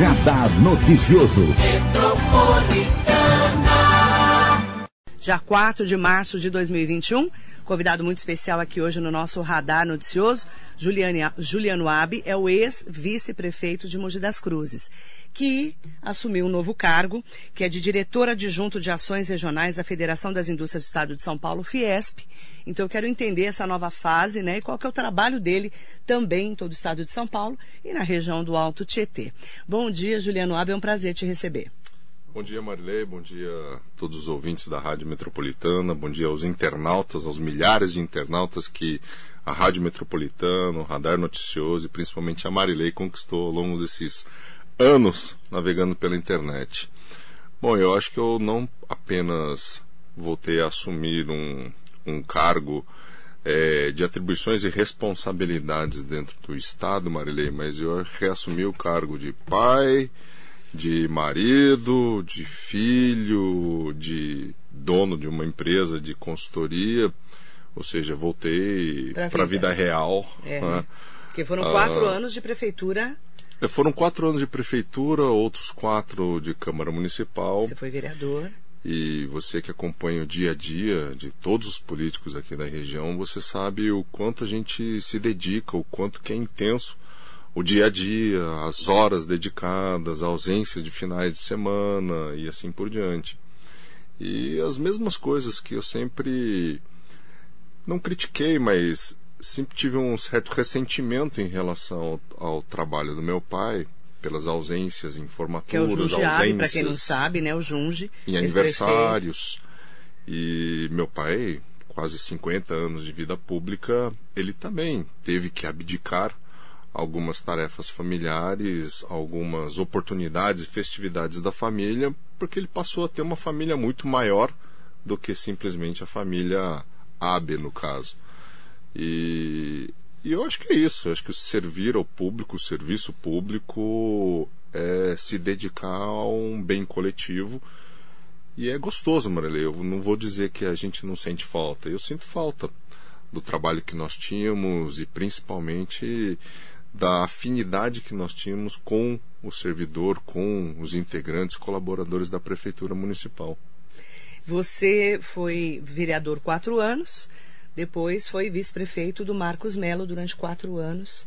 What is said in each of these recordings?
Radar Noticioso. Já 4 de março de 2021, convidado muito especial aqui hoje no nosso Radar Noticioso, Juliane, Juliano Abi, é o ex-vice-prefeito de Mogi das Cruzes, que assumiu um novo cargo, que é de diretor adjunto de ações regionais da Federação das Indústrias do Estado de São Paulo, Fiesp. Então eu quero entender essa nova fase, né, e qual que é o trabalho dele também em todo o estado de São Paulo e na região do Alto Tietê. Bom dia, Juliano Abi, é um prazer te receber. Bom dia, Marilei. Bom dia a todos os ouvintes da Rádio Metropolitana. Bom dia aos internautas, aos milhares de internautas que a Rádio Metropolitana, o Radar Noticioso e principalmente a Marilei conquistou ao longo desses anos navegando pela internet. Bom, eu acho que eu não apenas voltei a assumir um, um cargo é, de atribuições e responsabilidades dentro do Estado, Marilei, mas eu reassumi o cargo de pai de marido, de filho, de dono de uma empresa de consultoria, ou seja, voltei para a vida real. É. Né? Porque foram quatro ah, anos de prefeitura. É, foram quatro anos de prefeitura, outros quatro de Câmara Municipal. Você foi vereador. E você que acompanha o dia a dia de todos os políticos aqui da região, você sabe o quanto a gente se dedica, o quanto que é intenso o dia a dia, as horas dedicadas, a ausência de finais de semana e assim por diante. E as mesmas coisas que eu sempre não critiquei, mas sempre tive um certo ressentimento em relação ao, ao trabalho do meu pai, pelas ausências em formaturas, que é o ausências. para quem não sabe, né? O Junge. Em aniversários. E meu pai, quase 50 anos de vida pública, ele também teve que abdicar algumas tarefas familiares, algumas oportunidades e festividades da família, porque ele passou a ter uma família muito maior do que simplesmente a família Abe, no caso. E, e eu acho que é isso. Eu acho que servir ao público, o serviço público, é se dedicar a um bem coletivo. E é gostoso, Marilei. Eu não vou dizer que a gente não sente falta. Eu sinto falta do trabalho que nós tínhamos e principalmente da afinidade que nós tínhamos com o servidor, com os integrantes, colaboradores da Prefeitura Municipal. Você foi vereador quatro anos, depois foi vice-prefeito do Marcos Melo durante quatro anos.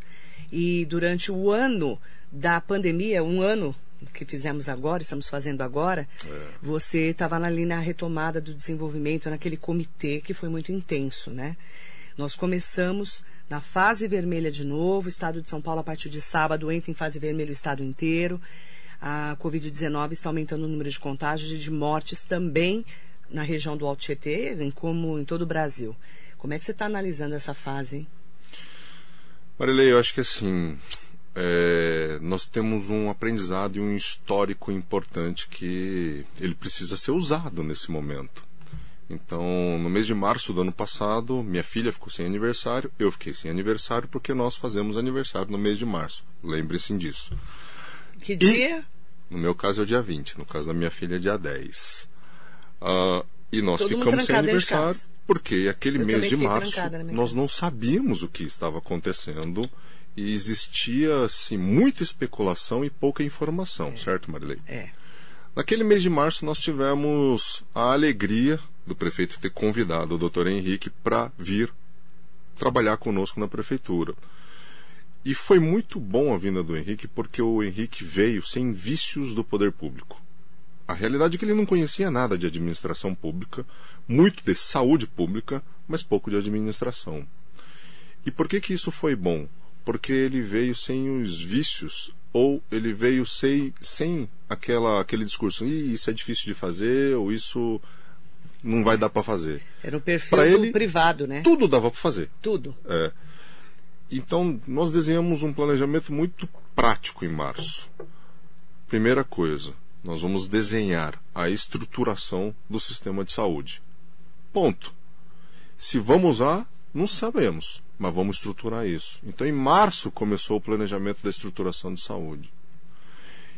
E durante o ano da pandemia, um ano que fizemos agora, estamos fazendo agora, é. você estava ali na retomada do desenvolvimento, naquele comitê que foi muito intenso, né? Nós começamos na fase vermelha de novo, o estado de São Paulo, a partir de sábado, entra em fase vermelha o estado inteiro. A Covid-19 está aumentando o número de contágios e de mortes também na região do Alto Tietê, como em todo o Brasil. Como é que você está analisando essa fase? Hein? Marilei, eu acho que assim, é, nós temos um aprendizado e um histórico importante que ele precisa ser usado nesse momento. Então, no mês de março do ano passado, minha filha ficou sem aniversário, eu fiquei sem aniversário porque nós fazemos aniversário no mês de março. Lembrem-se disso. Que dia? E, no meu caso é o dia 20, no caso da minha filha é dia 10. Uh, ah, e nós Todo ficamos sem aniversário porque aquele eu mês de março nós não sabíamos o que estava acontecendo e existia assim, muita especulação e pouca informação, é. certo, Marilei? É. Naquele mês de março nós tivemos a alegria do prefeito ter convidado o doutor Henrique para vir trabalhar conosco na prefeitura. E foi muito bom a vinda do Henrique, porque o Henrique veio sem vícios do poder público. A realidade é que ele não conhecia nada de administração pública, muito de saúde pública, mas pouco de administração. E por que que isso foi bom? Porque ele veio sem os vícios ou ele veio sem, sem aquela, aquele discurso, isso é difícil de fazer, ou isso não vai dar para fazer. Era um perfil ele, privado, né? Tudo dava para fazer. Tudo. É. Então, nós desenhamos um planejamento muito prático em março. Primeira coisa, nós vamos desenhar a estruturação do sistema de saúde. Ponto. Se vamos usar, não sabemos, mas vamos estruturar isso. Então, em março começou o planejamento da estruturação de saúde.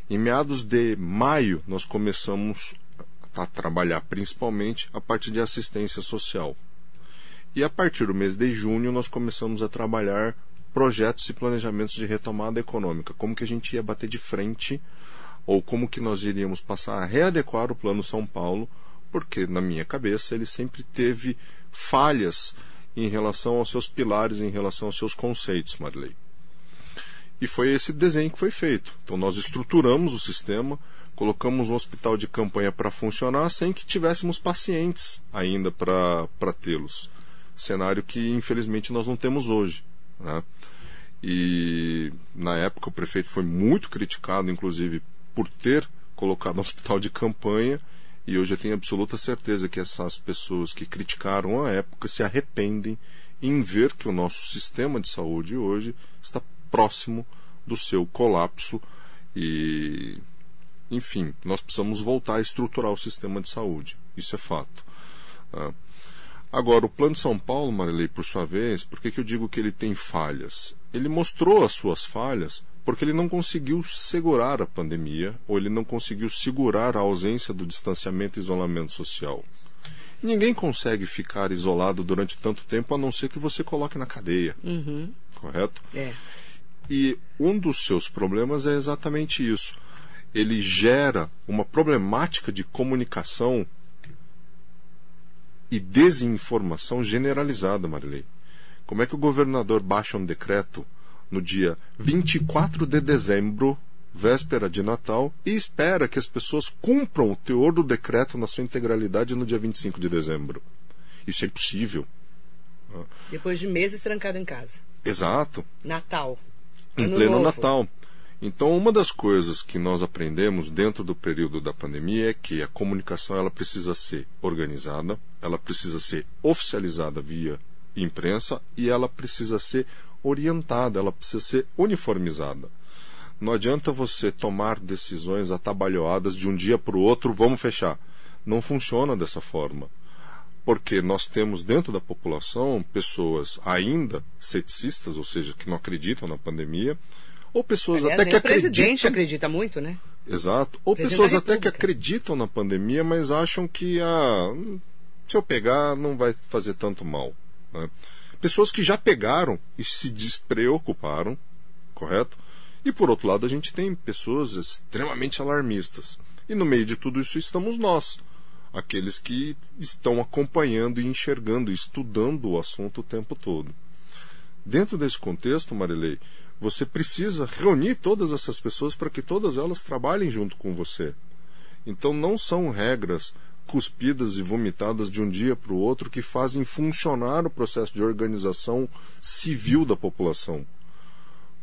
Em meados de maio, nós começamos a trabalhar principalmente a parte de assistência social. E a partir do mês de junho nós começamos a trabalhar projetos e planejamentos de retomada econômica, como que a gente ia bater de frente ou como que nós iríamos passar a readequar o Plano São Paulo, porque na minha cabeça ele sempre teve falhas em relação aos seus pilares, em relação aos seus conceitos, Marley. E foi esse desenho que foi feito. Então nós estruturamos o sistema, colocamos um hospital de campanha para funcionar sem que tivéssemos pacientes ainda para tê-los. Cenário que infelizmente nós não temos hoje. Né? E na época o prefeito foi muito criticado, inclusive, por ter colocado um hospital de campanha. E hoje eu tenho absoluta certeza que essas pessoas que criticaram a época se arrependem em ver que o nosso sistema de saúde hoje está próximo do seu colapso e enfim, nós precisamos voltar a estruturar o sistema de saúde. Isso é fato. Ah, agora, o Plano de São Paulo, Marilei, por sua vez, por que, que eu digo que ele tem falhas? Ele mostrou as suas falhas porque ele não conseguiu segurar a pandemia ou ele não conseguiu segurar a ausência do distanciamento e isolamento social. Ninguém consegue ficar isolado durante tanto tempo a não ser que você coloque na cadeia. Uhum. Correto? É. E um dos seus problemas é exatamente isso. Ele gera uma problemática de comunicação e desinformação generalizada, Marilei. Como é que o governador baixa um decreto no dia 24 de dezembro, véspera de Natal, e espera que as pessoas cumpram o teor do decreto na sua integralidade no dia 25 de dezembro? Isso é impossível. Depois de meses trancado em casa. Exato. Natal em Ano pleno novo. Natal. Então, uma das coisas que nós aprendemos dentro do período da pandemia é que a comunicação ela precisa ser organizada, ela precisa ser oficializada via imprensa e ela precisa ser orientada, ela precisa ser uniformizada. Não adianta você tomar decisões atabalhoadas de um dia para o outro, vamos fechar. Não funciona dessa forma porque nós temos dentro da população pessoas ainda ceticistas, ou seja, que não acreditam na pandemia, ou pessoas Aliás, até que nem o presidente acreditam. acredita muito, né? Exato. Ou pessoas até que acreditam na pandemia, mas acham que ah, se eu pegar não vai fazer tanto mal. né? Pessoas que já pegaram e se despreocuparam, correto? E por outro lado, a gente tem pessoas extremamente alarmistas. E no meio de tudo isso estamos nós, aqueles que estão acompanhando e enxergando, estudando o assunto o tempo todo. Dentro desse contexto, Marilei, você precisa reunir todas essas pessoas para que todas elas trabalhem junto com você. Então não são regras cuspidas e vomitadas de um dia para o outro que fazem funcionar o processo de organização civil da população.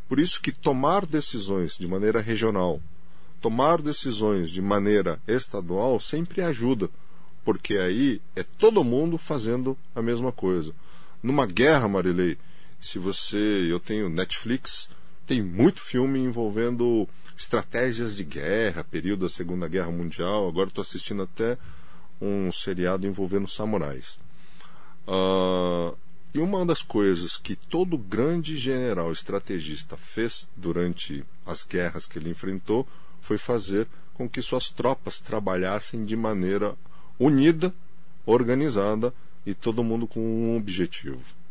Por isso que tomar decisões de maneira regional, tomar decisões de maneira estadual sempre ajuda, porque aí é todo mundo fazendo a mesma coisa. Numa guerra, Marilei, se você, eu tenho Netflix, tem muito filme envolvendo estratégias de guerra, período da Segunda Guerra Mundial. Agora estou assistindo até um seriado envolvendo samurais. Ah, e uma das coisas que todo grande general estrategista fez durante as guerras que ele enfrentou foi fazer com que suas tropas trabalhassem de maneira unida, organizada e todo mundo com um objetivo.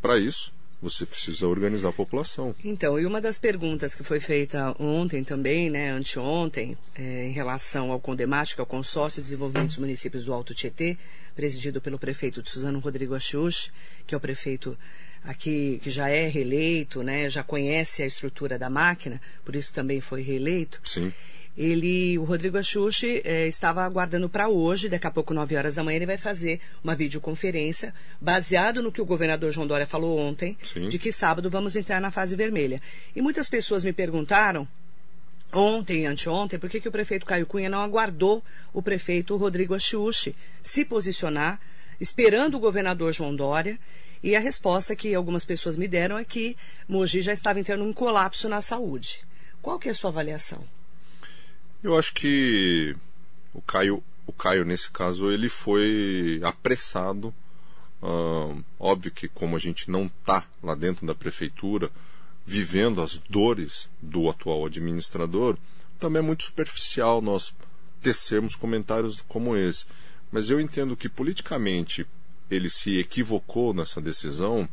Para isso, você precisa organizar a população. Então, e uma das perguntas que foi feita ontem também, né, anteontem, é, em relação ao CONDEMAT, que é o Consórcio de Desenvolvimento dos Municípios do Alto Tietê, presidido pelo prefeito Suzano Rodrigo Axux, que é o prefeito aqui que já é reeleito, né, já conhece a estrutura da máquina, por isso também foi reeleito. Sim. Ele, o Rodrigo Axuxi, eh, estava aguardando para hoje, daqui a pouco, 9 horas da manhã, ele vai fazer uma videoconferência, baseado no que o governador João Dória falou ontem, Sim. de que sábado vamos entrar na fase vermelha. E muitas pessoas me perguntaram, ontem e anteontem, por que, que o prefeito Caio Cunha não aguardou o prefeito Rodrigo Axuxi se posicionar, esperando o governador João Dória. E a resposta que algumas pessoas me deram é que Mogi já estava entrando em colapso na saúde. Qual que é a sua avaliação? Eu acho que o Caio, o Caio nesse caso, ele foi apressado. Ah, óbvio que como a gente não está lá dentro da prefeitura, vivendo as dores do atual administrador, também é muito superficial nós tecermos comentários como esse. Mas eu entendo que politicamente ele se equivocou nessa decisão,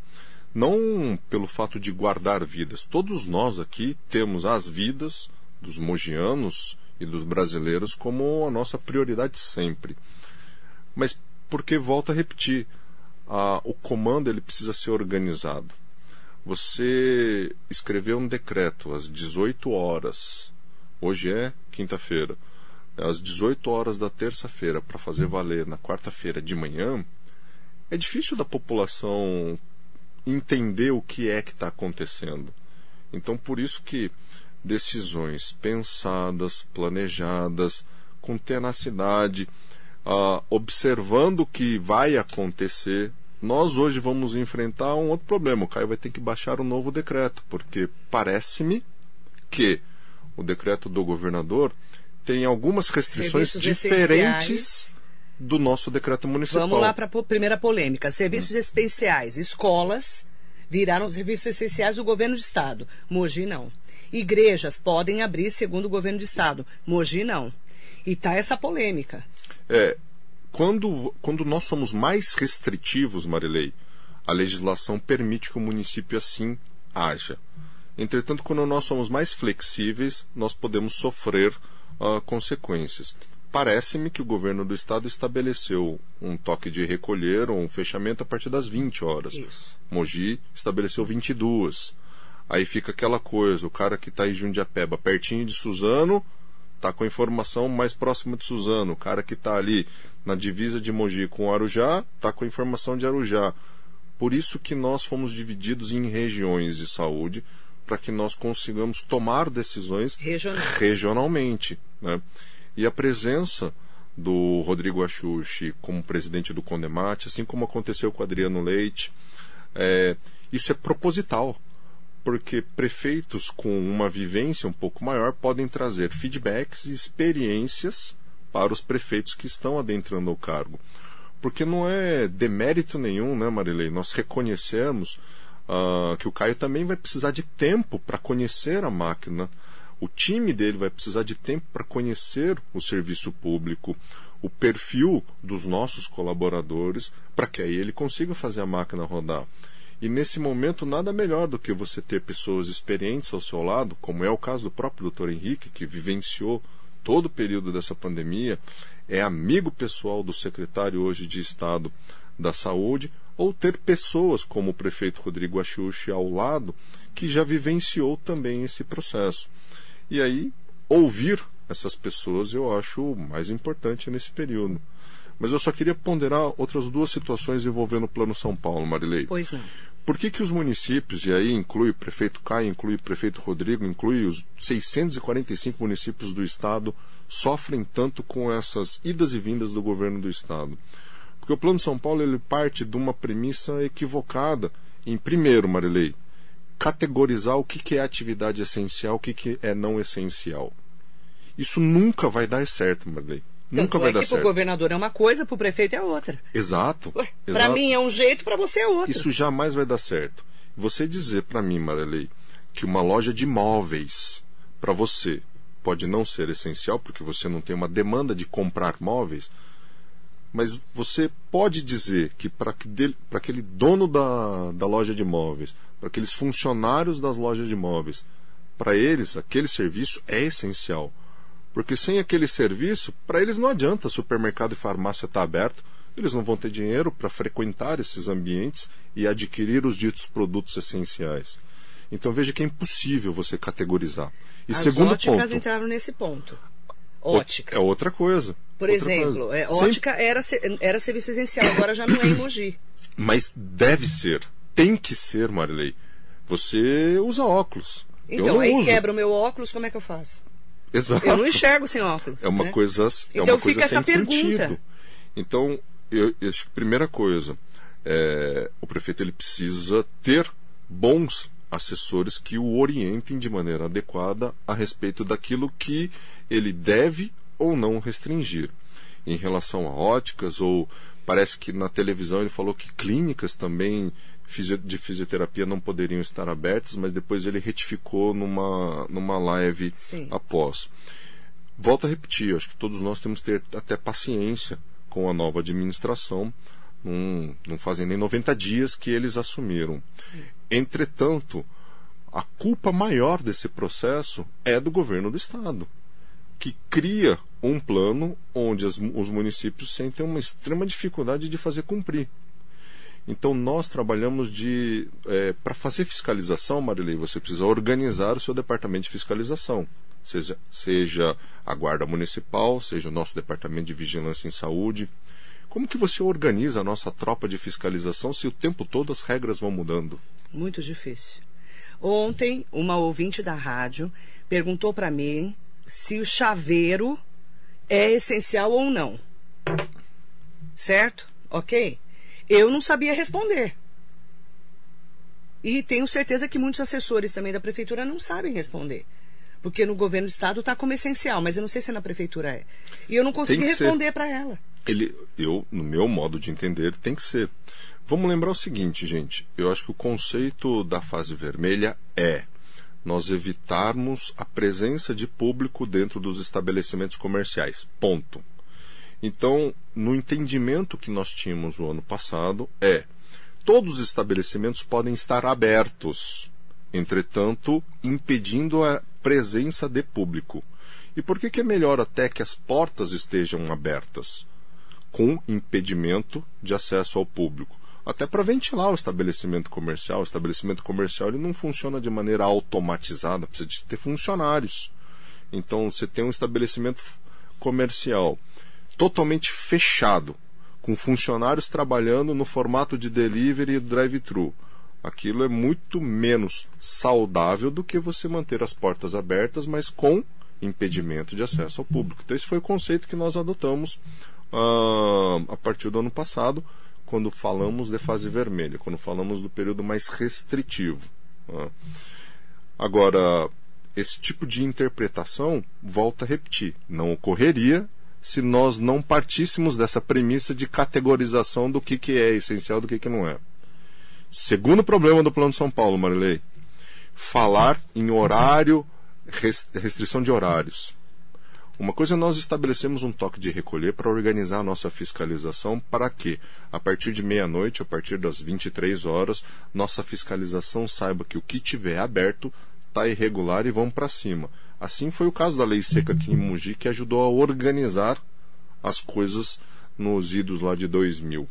Não pelo fato de guardar vidas. Todos nós aqui temos as vidas dos mogianos e dos brasileiros como a nossa prioridade sempre. Mas porque volta a repetir, a, o comando ele precisa ser organizado. Você escreveu um decreto às 18 horas. Hoje é quinta-feira. Às 18 horas da terça-feira para fazer valer na quarta-feira de manhã, é difícil da população entender o que é que está acontecendo. Então, por isso que decisões pensadas, planejadas, com tenacidade, uh, observando o que vai acontecer, nós hoje vamos enfrentar um outro problema. O Caio vai ter que baixar um novo decreto, porque parece-me que o decreto do governador tem algumas restrições Serviços diferentes essenciais. do nosso decreto municipal. Vamos lá para a primeira polêmica. Serviços hum. especiais, escolas viraram serviços essenciais do governo de estado. Mogi não. Igrejas podem abrir segundo o governo de estado. Mogi não. E tá essa polêmica. É, quando, quando nós somos mais restritivos, Marilei, a legislação permite que o município assim haja. Entretanto, quando nós somos mais flexíveis, nós podemos sofrer uh, consequências. Parece-me que o governo do estado estabeleceu um toque de recolher ou um fechamento a partir das 20 horas. Isso. Mogi estabeleceu 22. Aí fica aquela coisa, o cara que está em Jundiapeba, pertinho de Suzano, está com a informação mais próxima de Suzano. O cara que está ali na divisa de Mogi com Arujá, está com a informação de Arujá. Por isso que nós fomos divididos em regiões de saúde, para que nós consigamos tomar decisões regionalmente. Né? E a presença do Rodrigo Axuxi como presidente do Condemate, assim como aconteceu com o Adriano Leite, é, isso é proposital porque prefeitos com uma vivência um pouco maior podem trazer feedbacks e experiências para os prefeitos que estão adentrando o cargo. Porque não é demérito nenhum, né, Marilei? Nós reconhecemos uh, que o Caio também vai precisar de tempo para conhecer a máquina. O time dele vai precisar de tempo para conhecer o serviço público, o perfil dos nossos colaboradores, para que aí ele consiga fazer a máquina rodar. E nesse momento, nada melhor do que você ter pessoas experientes ao seu lado, como é o caso do próprio Dr. Henrique, que vivenciou todo o período dessa pandemia, é amigo pessoal do secretário hoje de Estado da Saúde, ou ter pessoas como o prefeito Rodrigo Axuxi ao lado, que já vivenciou também esse processo. E aí, ouvir essas pessoas eu acho mais importante nesse período. Mas eu só queria ponderar outras duas situações envolvendo o Plano São Paulo, Marilei. Pois não. Por que, que os municípios, e aí inclui o prefeito Caio, inclui o prefeito Rodrigo, inclui os 645 municípios do estado, sofrem tanto com essas idas e vindas do governo do estado? Porque o Plano São Paulo ele parte de uma premissa equivocada em, primeiro, Marilei, categorizar o que, que é atividade essencial, o que, que é não essencial. Isso nunca vai dar certo, Marilei. Nunca vai é dar que certo. Para o governador é uma coisa, para o prefeito é outra. Exato. Para mim é um jeito, para você é outro. Isso jamais vai dar certo. Você dizer para mim, Marelei, que uma loja de móveis para você pode não ser essencial porque você não tem uma demanda de comprar móveis, mas você pode dizer que para aquele dono da, da loja de móveis, para aqueles funcionários das lojas de móveis, para eles aquele serviço é essencial. Porque sem aquele serviço, para eles não adianta supermercado e farmácia estar tá aberto, eles não vão ter dinheiro para frequentar esses ambientes e adquirir os ditos produtos essenciais. Então veja que é impossível você categorizar. E As segundo óticas ponto, entraram nesse ponto. Ótica. É outra coisa. Por outra exemplo, é, ótica era, era serviço essencial, agora já não é em Mogi. Mas deve ser, tem que ser, Marilei. Você usa óculos. Então, aí uso. quebra o meu óculos, como é que eu faço? Exato. Eu não enxergo sem óculos. É uma né? coisa, é então uma coisa fica sem essa pergunta. sentido. Então, eu, eu acho que primeira coisa, é, o prefeito ele precisa ter bons assessores que o orientem de maneira adequada a respeito daquilo que ele deve ou não restringir. Em relação a óticas, ou parece que na televisão ele falou que clínicas também de fisioterapia não poderiam estar abertas, mas depois ele retificou numa, numa live Sim. após. Volto a repetir, acho que todos nós temos que ter até paciência com a nova administração. Não, não fazem nem 90 dias que eles assumiram. Sim. Entretanto, a culpa maior desse processo é do governo do Estado, que cria um plano onde as, os municípios sentem uma extrema dificuldade de fazer cumprir. Então nós trabalhamos de é, para fazer fiscalização, Marilei, você precisa organizar o seu departamento de fiscalização, seja, seja a guarda municipal, seja o nosso departamento de vigilância em saúde. Como que você organiza a nossa tropa de fiscalização se o tempo todo as regras vão mudando? Muito difícil. Ontem, uma ouvinte da rádio perguntou para mim se o chaveiro é essencial ou não. Certo? Ok? Eu não sabia responder. E tenho certeza que muitos assessores também da prefeitura não sabem responder. Porque no governo do estado está como essencial, mas eu não sei se na prefeitura é. E eu não consegui responder para ela. Ele, eu, no meu modo de entender, tem que ser. Vamos lembrar o seguinte, gente. Eu acho que o conceito da fase vermelha é nós evitarmos a presença de público dentro dos estabelecimentos comerciais. Ponto. Então, no entendimento que nós tínhamos o ano passado, é todos os estabelecimentos podem estar abertos, entretanto, impedindo a presença de público. E por que, que é melhor até que as portas estejam abertas? Com impedimento de acesso ao público. Até para ventilar o estabelecimento comercial. O estabelecimento comercial ele não funciona de maneira automatizada, precisa de ter funcionários. Então, você tem um estabelecimento comercial totalmente fechado, com funcionários trabalhando no formato de delivery e drive-thru. Aquilo é muito menos saudável do que você manter as portas abertas, mas com impedimento de acesso ao público. Então, esse foi o conceito que nós adotamos uh, a partir do ano passado, quando falamos de fase vermelha, quando falamos do período mais restritivo. Uh. Agora, esse tipo de interpretação, volta a repetir, não ocorreria se nós não partíssemos dessa premissa de categorização do que, que é essencial do que, que não é. Segundo problema do Plano de São Paulo, Marilei, falar em horário, restrição de horários. Uma coisa é nós estabelecemos um toque de recolher para organizar a nossa fiscalização para que, a partir de meia-noite, a partir das 23 horas, nossa fiscalização saiba que o que tiver aberto está irregular e vamos para cima. Assim foi o caso da lei seca aqui em Mogi, que ajudou a organizar as coisas nos idos lá de 2000.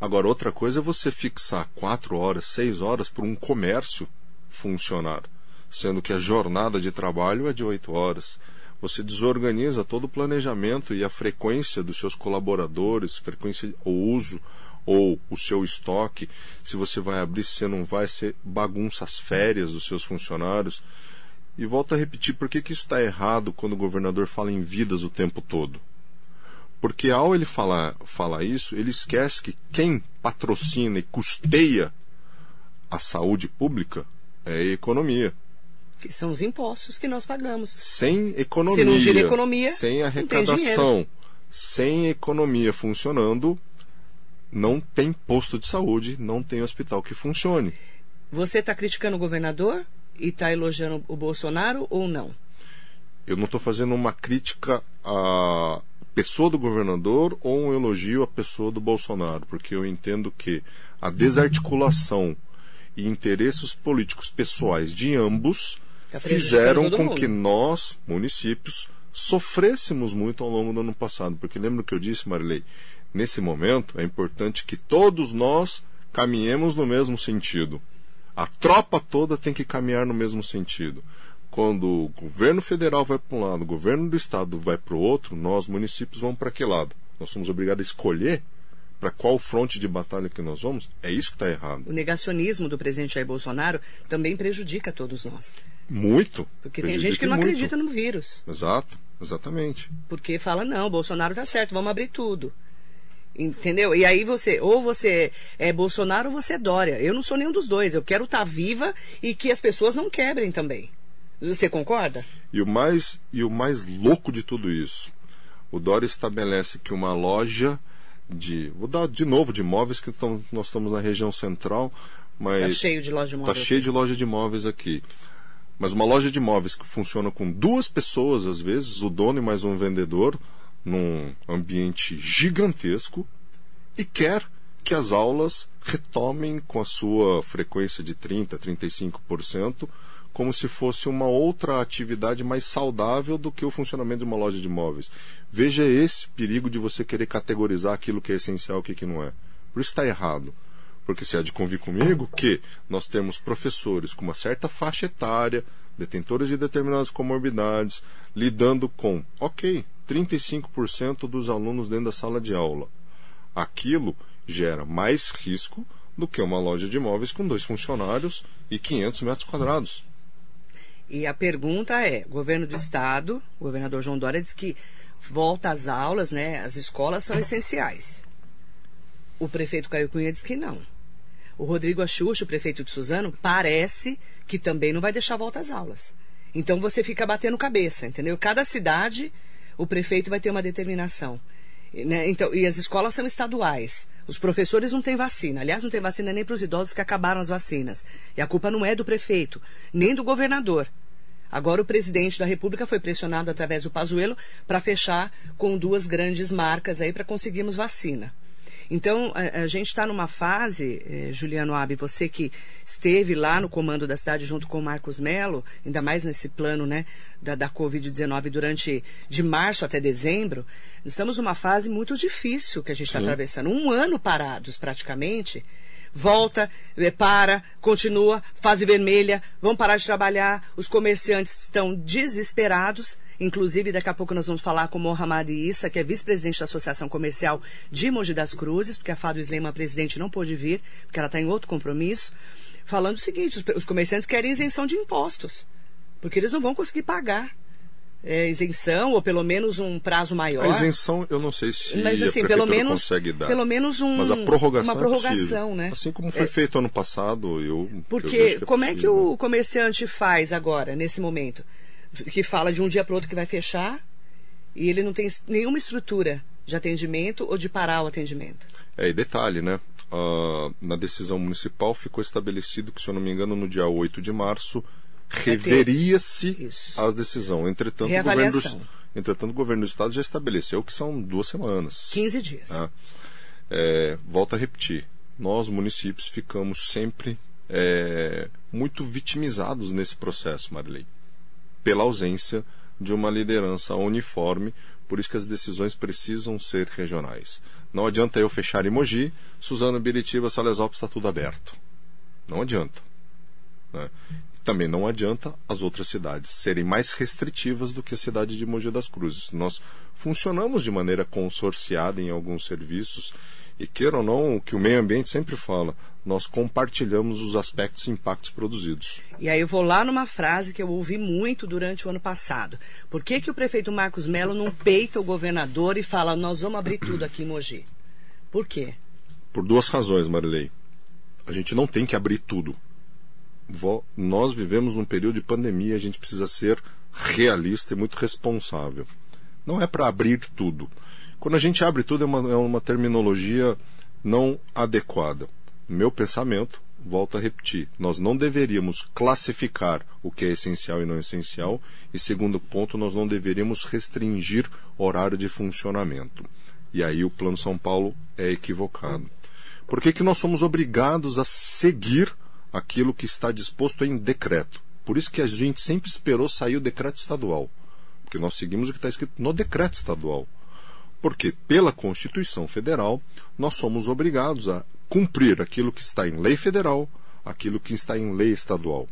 Agora, outra coisa é você fixar quatro horas, seis horas para um comércio funcionar, sendo que a jornada de trabalho é de oito horas. Você desorganiza todo o planejamento e a frequência dos seus colaboradores, frequência, o uso ou o seu estoque, se você vai abrir, se não vai, ser bagunça as férias dos seus funcionários. E volto a repetir, por que, que isso está errado quando o governador fala em vidas o tempo todo? Porque ao ele falar, falar isso, ele esquece que quem patrocina e custeia a saúde pública é a economia. Que são os impostos que nós pagamos. Sem economia. Se não gira economia, sem arrecadação, sem economia funcionando, não tem posto de saúde, não tem hospital que funcione. Você está criticando o governador e está elogiando o Bolsonaro ou não? Eu não estou fazendo uma crítica à pessoa do governador ou um elogio à pessoa do Bolsonaro, porque eu entendo que a desarticulação e interesses políticos pessoais de ambos tá fizeram com mundo. que nós, municípios, sofrêssemos muito ao longo do ano passado. Porque lembra que eu disse, Marilei? Nesse momento é importante que todos nós caminhemos no mesmo sentido. A tropa toda tem que caminhar no mesmo sentido. Quando o governo federal vai para um lado, o governo do estado vai para o outro, nós, municípios, vamos para que lado? Nós somos obrigados a escolher para qual fronte de batalha que nós vamos? É isso que está errado. O negacionismo do presidente Jair Bolsonaro também prejudica todos nós. Muito. Porque tem gente que não muito. acredita no vírus. Exato, exatamente. Porque fala, não, Bolsonaro está certo, vamos abrir tudo. Entendeu? E aí você, ou você é Bolsonaro ou você é Dória. Eu não sou nenhum dos dois. Eu quero estar tá viva e que as pessoas não quebrem também. Você concorda? E o mais, e o mais louco de tudo isso, o Dória estabelece que uma loja de. Vou dar de novo de imóveis, que tão, nós estamos na região central, mas. Está cheio de loja de imóveis. Está cheio de loja de imóveis aqui. Mas uma loja de imóveis que funciona com duas pessoas, às vezes, o dono e mais um vendedor, num ambiente gigantesco, e quer que as aulas retomem com a sua frequência de 30%, 35%, como se fosse uma outra atividade mais saudável do que o funcionamento de uma loja de imóveis. Veja esse perigo de você querer categorizar aquilo que é essencial e o que, não é. Por isso está errado. Porque se há de convir comigo que nós temos professores com uma certa faixa etária, detentores de determinadas comorbidades, lidando com, ok, 35% dos alunos dentro da sala de aula. Aquilo gera mais risco do que uma loja de imóveis com dois funcionários e 500 metros quadrados. E a pergunta é: governo do estado, o governador João Dória diz que volta às aulas, né? As escolas são essenciais. O prefeito Caio Cunha diz que não. O Rodrigo Axuxa, o prefeito de Suzano, parece que também não vai deixar volta às aulas. Então você fica batendo cabeça, entendeu? Cada cidade, o prefeito vai ter uma determinação. Né? Então, e as escolas são estaduais. Os professores não têm vacina. Aliás, não tem vacina nem para os idosos que acabaram as vacinas. E a culpa não é do prefeito, nem do governador. Agora o presidente da República foi pressionado através do Pazuello para fechar com duas grandes marcas aí para conseguirmos vacina. Então, a, a gente está numa fase, eh, Juliano Abi, você que esteve lá no comando da cidade junto com o Marcos Melo, ainda mais nesse plano né, da, da Covid-19 durante de março até dezembro, estamos numa fase muito difícil que a gente está atravessando. Um ano parados, praticamente volta, eh, para, continua, fase vermelha, vão parar de trabalhar, os comerciantes estão desesperados. Inclusive, daqui a pouco nós vamos falar com o Mohamed Issa, que é vice-presidente da Associação Comercial de Mogi das Cruzes, porque a Fábio Slema, presidente, não pôde vir, porque ela está em outro compromisso, falando o seguinte, os, os comerciantes querem isenção de impostos, porque eles não vão conseguir pagar é, isenção ou pelo menos um prazo maior. A isenção eu não sei se mas, assim, a pelo menos, consegue dar. Pelo menos um, mas a prorrogação uma prorrogação, é né? Assim como foi é. feito ano passado, eu Porque eu é como é que o comerciante faz agora nesse momento? Que fala de um dia para outro que vai fechar e ele não tem nenhuma estrutura de atendimento ou de parar o atendimento. É, e detalhe, né? Uh, na decisão municipal ficou estabelecido que, se eu não me engano, no dia 8 de março reveria-se a decisão. Entretanto o, governo do, entretanto, o governo do Estado já estabeleceu que são duas semanas. 15 dias. Né? É, volto a repetir, nós, municípios, ficamos sempre é, muito vitimizados nesse processo, Marilei, pela ausência de uma liderança uniforme, por isso que as decisões precisam ser regionais. Não adianta eu fechar em Mogi, Suzano, Biritiba, Salesópolis está tudo aberto. Não adianta. Né? também não adianta as outras cidades serem mais restritivas do que a cidade de Mogi das Cruzes. Nós funcionamos de maneira consorciada em alguns serviços e queira ou não, o que o meio ambiente sempre fala, nós compartilhamos os aspectos e impactos produzidos. E aí eu vou lá numa frase que eu ouvi muito durante o ano passado. Por que, que o prefeito Marcos Melo não peita o governador e fala, nós vamos abrir tudo aqui em Mogi? Por quê? Por duas razões, Marilei. A gente não tem que abrir tudo nós vivemos num período de pandemia, a gente precisa ser realista e muito responsável. Não é para abrir tudo. Quando a gente abre tudo, é uma, é uma terminologia não adequada. Meu pensamento, volto a repetir, nós não deveríamos classificar o que é essencial e não essencial, e segundo ponto, nós não deveríamos restringir horário de funcionamento. E aí o Plano São Paulo é equivocado. Por que, que nós somos obrigados a seguir aquilo que está disposto em decreto. Por isso que a gente sempre esperou sair o decreto estadual. Porque nós seguimos o que está escrito no decreto estadual. Porque, pela Constituição Federal, nós somos obrigados a cumprir aquilo que está em lei federal, aquilo que está em lei estadual.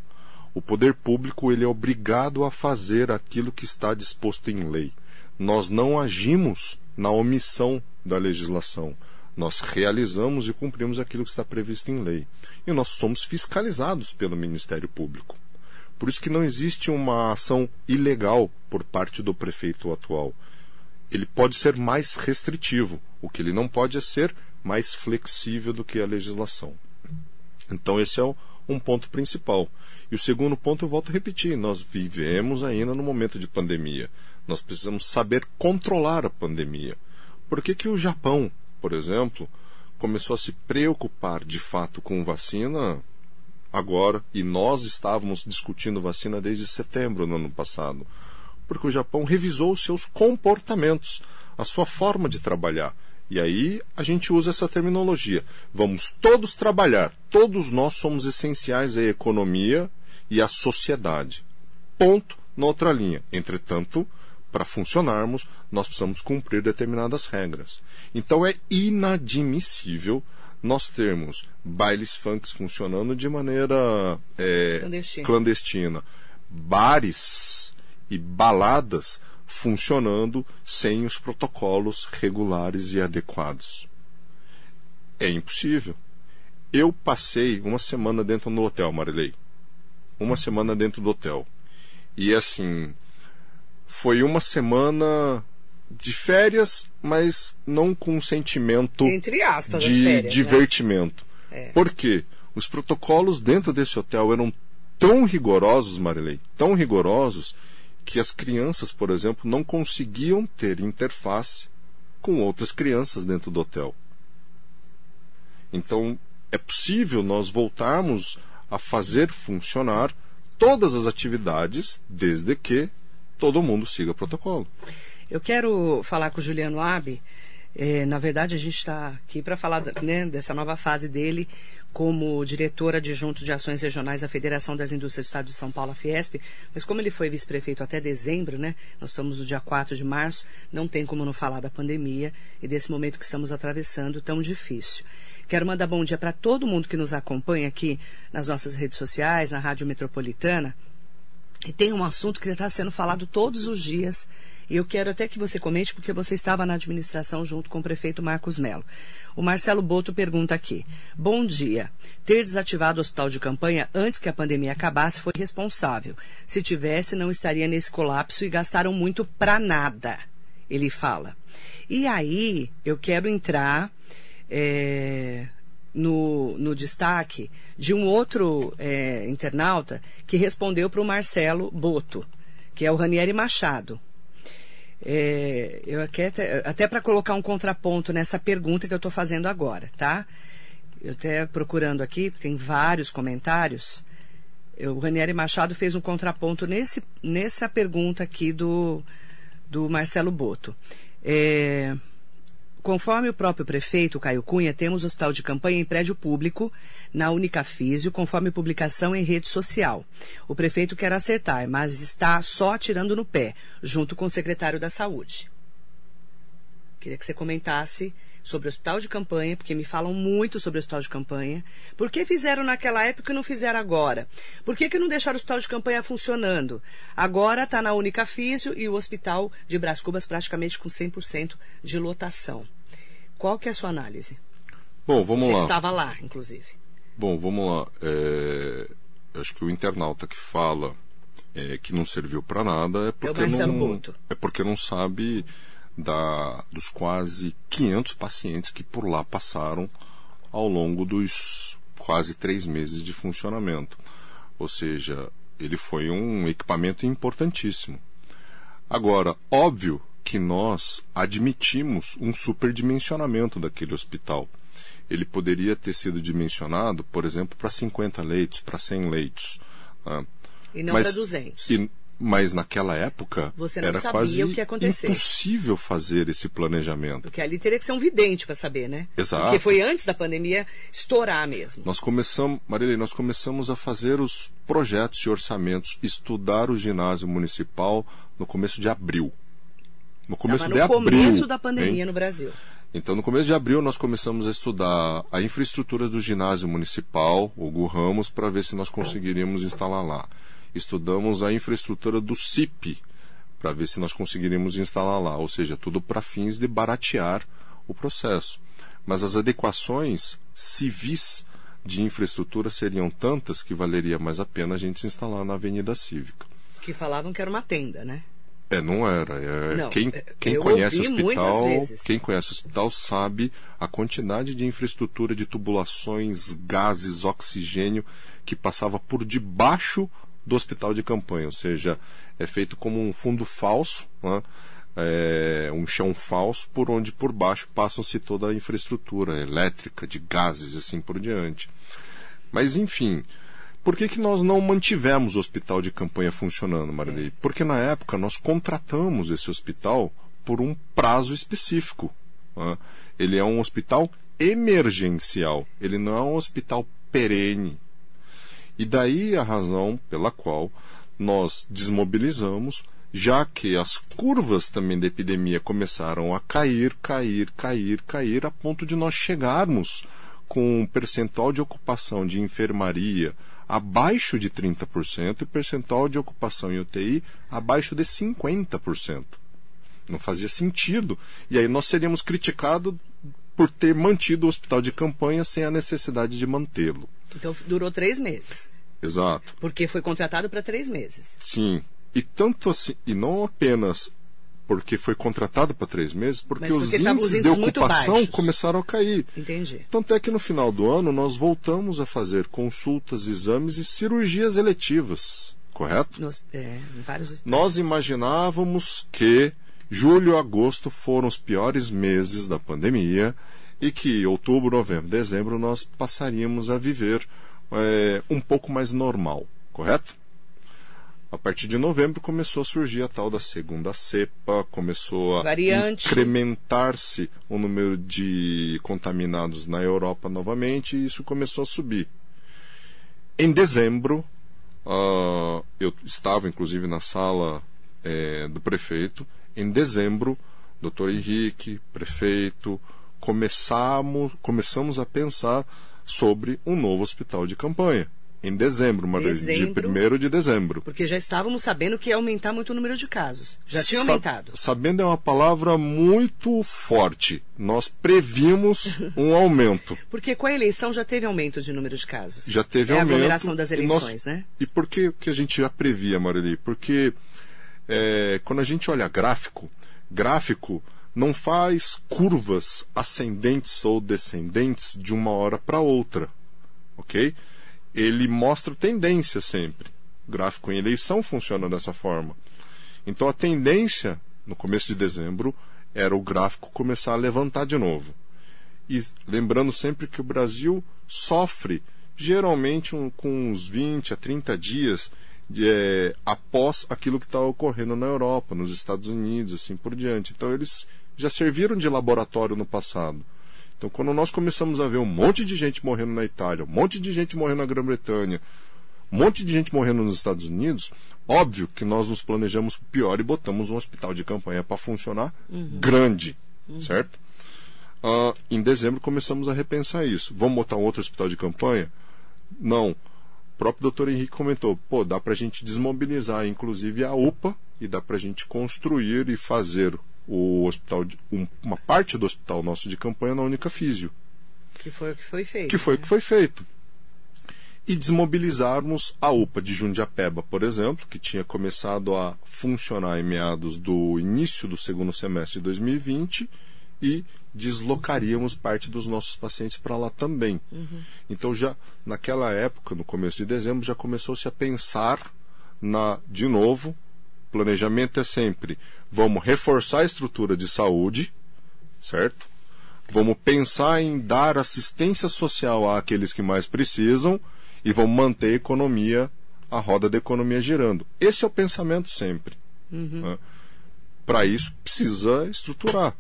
O poder público ele é obrigado a fazer aquilo que está disposto em lei. Nós não agimos na omissão da legislação. Nós realizamos e cumprimos aquilo que está previsto em lei. E nós somos fiscalizados pelo Ministério Público. Por isso que não existe uma ação ilegal por parte do prefeito atual. Ele pode ser mais restritivo. O que ele não pode é ser mais flexível do que a legislação. Então, esse é um ponto principal. E o segundo ponto, eu volto a repetir: nós vivemos ainda no momento de pandemia. Nós precisamos saber controlar a pandemia. Por que, que o Japão por exemplo, começou a se preocupar de fato com vacina agora, e nós estávamos discutindo vacina desde setembro no ano passado, porque o Japão revisou os seus comportamentos, a sua forma de trabalhar. E aí a gente usa essa terminologia. Vamos todos trabalhar. Todos nós somos essenciais à economia e à sociedade. Ponto na outra linha. Entretanto, para funcionarmos, nós precisamos cumprir determinadas regras. Então é inadmissível nós termos bailes funks funcionando de maneira é, Clandestina. clandestina, bares e baladas funcionando sem os protocolos regulares e adequados. É impossível. Eu passei uma semana dentro do hotel, Marilei. Uma semana dentro do hotel. E assim, foi uma semana de férias, mas não com um sentimento Entre aspas, as de férias, né? divertimento. É. Por quê? Os protocolos dentro desse hotel eram tão rigorosos, Marilei, tão rigorosos, que as crianças, por exemplo, não conseguiam ter interface com outras crianças dentro do hotel. Então, é possível nós voltarmos a fazer funcionar todas as atividades, desde que todo mundo siga o protocolo. Eu quero falar com o Juliano Abe. É, na verdade, a gente está aqui para falar né, dessa nova fase dele como diretor adjunto de ações regionais da Federação das Indústrias do Estado de São Paulo, a Fiesp. Mas como ele foi vice-prefeito até dezembro, né? Nós estamos no dia 4 de março, não tem como não falar da pandemia e desse momento que estamos atravessando tão difícil. Quero mandar bom dia para todo mundo que nos acompanha aqui nas nossas redes sociais, na Rádio Metropolitana. E tem um assunto que está sendo falado todos os dias. Eu quero até que você comente, porque você estava na administração junto com o prefeito Marcos Melo. O Marcelo Boto pergunta aqui. Bom dia. Ter desativado o hospital de campanha antes que a pandemia acabasse foi responsável. Se tivesse, não estaria nesse colapso e gastaram muito para nada. Ele fala. E aí, eu quero entrar é, no, no destaque de um outro é, internauta que respondeu para o Marcelo Boto, que é o Ranieri Machado. É, eu até, até para colocar um contraponto nessa pergunta que eu estou fazendo agora, tá? Eu até procurando aqui, tem vários comentários. Eu, o Ranieri Machado fez um contraponto nesse, nessa pergunta aqui do, do Marcelo Boto. É, Conforme o próprio prefeito Caio Cunha, temos hospital de campanha em prédio público, na Unicafísio, conforme publicação em rede social. O prefeito quer acertar, mas está só atirando no pé, junto com o secretário da Saúde. Queria que você comentasse sobre o hospital de campanha, porque me falam muito sobre o hospital de campanha. Por que fizeram naquela época e não fizeram agora? Por que, que não deixaram o hospital de campanha funcionando? Agora está na Unicafísio e o hospital de Brás Cubas praticamente com 100% de lotação. Qual que é a sua análise? Bom, vamos Você lá. estava lá, inclusive. Bom, vamos lá. É, acho que o internauta que fala é, que não serviu para nada é porque Marcelo não Boto. é porque não sabe da, dos quase 500 pacientes que por lá passaram ao longo dos quase três meses de funcionamento. Ou seja, ele foi um equipamento importantíssimo. Agora, óbvio que nós admitimos um superdimensionamento daquele hospital. Ele poderia ter sido dimensionado, por exemplo, para 50 leitos, para 100 leitos. né? E não Mas- para 200. E- mas naquela época Você não era sabia quase o que ia acontecer. impossível fazer esse planejamento. Porque ali teria que ser um vidente para saber, né? Exato. Porque foi antes da pandemia estourar mesmo. Nós começamos, Marilei, nós começamos a fazer os projetos e orçamentos, estudar o ginásio municipal no começo de abril. No começo Estava de no abril. começo da pandemia hein? no Brasil. Então, no começo de abril, nós começamos a estudar a infraestrutura do ginásio municipal, o Gu Ramos, para ver se nós conseguiríamos instalar lá. Estudamos a infraestrutura do CIP, para ver se nós conseguiríamos instalar lá. Ou seja, tudo para fins de baratear o processo. Mas as adequações civis de infraestrutura seriam tantas que valeria mais a pena a gente se instalar na Avenida Cívica. Que falavam que era uma tenda, né? É, não era. É, Não, quem é, quem conhece o hospital, quem conhece o hospital sabe a quantidade de infraestrutura de tubulações, gases, oxigênio que passava por debaixo do hospital de campanha, ou seja, é feito como um fundo falso, né? É, um chão falso por onde por baixo passa-se toda a infraestrutura elétrica, de gases e assim por diante. Mas enfim, por que, que nós não mantivemos o hospital de campanha funcionando, Marilei? Porque na época nós contratamos esse hospital por um prazo específico. Né? Ele é um hospital emergencial, ele não é um hospital perene. E daí a razão pela qual nós desmobilizamos, já que as curvas também da epidemia começaram a cair, cair, cair, cair, a ponto de nós chegarmos com um percentual de ocupação de enfermaria abaixo de 30% e percentual de ocupação em UTI abaixo de 50%. Não fazia sentido. E aí nós seríamos criticados por ter mantido o hospital de campanha sem a necessidade de mantê-lo. Então durou três meses. Exato. Porque foi contratado para três meses. Sim. E tanto assim, e não apenas porque foi contratado para três meses, porque, porque os, índices os, índices de ocupação começaram a cair. Entendi. Tanto é que no final do ano nós voltamos a fazer consultas, exames e cirurgias eletivas, correto? Nos, é, nós imaginávamos que julho e agosto foram os piores meses da pandemia e que outubro, novembro, dezembro nós passaríamos a viver é, um pouco mais normal, correto? A partir de novembro começou a surgir a tal da segunda cepa, começou a Variante. incrementar-se o número de contaminados na Europa novamente e isso começou a subir. Em dezembro, uh, eu estava inclusive na sala é, do prefeito. Em dezembro, doutor Henrique, prefeito, começamos, começamos a pensar sobre um novo hospital de campanha em dezembro, uma dezembro, de 1 de dezembro. Porque já estávamos sabendo que ia aumentar muito o número de casos. Já tinha Sa aumentado. Sabendo é uma palavra muito forte. Nós previmos um aumento. Porque com a eleição já teve aumento de número de casos. Já teve é aumento. a aglomeração das eleições, e nós, né? E por que, que a gente já previa, Marili? Porque é, quando a gente olha gráfico, gráfico não faz curvas ascendentes ou descendentes de uma hora para outra. Ok? Ele mostra tendência sempre. O gráfico em eleição funciona dessa forma. Então a tendência, no começo de dezembro, era o gráfico começar a levantar de novo. E lembrando sempre que o Brasil sofre geralmente um, com uns 20 a 30 dias de, é, após aquilo que está ocorrendo na Europa, nos Estados Unidos, assim por diante. Então eles já serviram de laboratório no passado. Então, quando nós começamos a ver um monte de gente morrendo na Itália, um monte de gente morrendo na Grã-Bretanha, um monte de gente morrendo nos Estados Unidos, óbvio que nós nos planejamos pior e botamos um hospital de campanha para funcionar uhum. grande, uhum. certo? Uh, em dezembro começamos a repensar isso. Vamos botar um outro hospital de campanha? Não. O próprio doutor Henrique comentou, pô, dá para a gente desmobilizar, inclusive a UPA, e dá para a gente construir e fazer o hospital, um, uma parte do hospital nosso de campanha na Única Físio. Que foi o que foi feito. Que foi né? o que foi feito. E desmobilizarmos a UPA de Jundiapeba, por exemplo, que tinha começado a funcionar em meados do início do segundo semestre de 2020 e deslocaríamos parte dos nossos pacientes para lá também. Uhum. Então já naquela época, no começo de dezembro, já começou-se a pensar na de novo planejamento é sempre vamos reforçar a estrutura de saúde, certo? Vamos pensar em dar assistência social àqueles que mais precisam e vamos manter a economia, a roda da economia girando. Esse é o pensamento sempre. Uhum. Né? Para isso, precisa estruturar.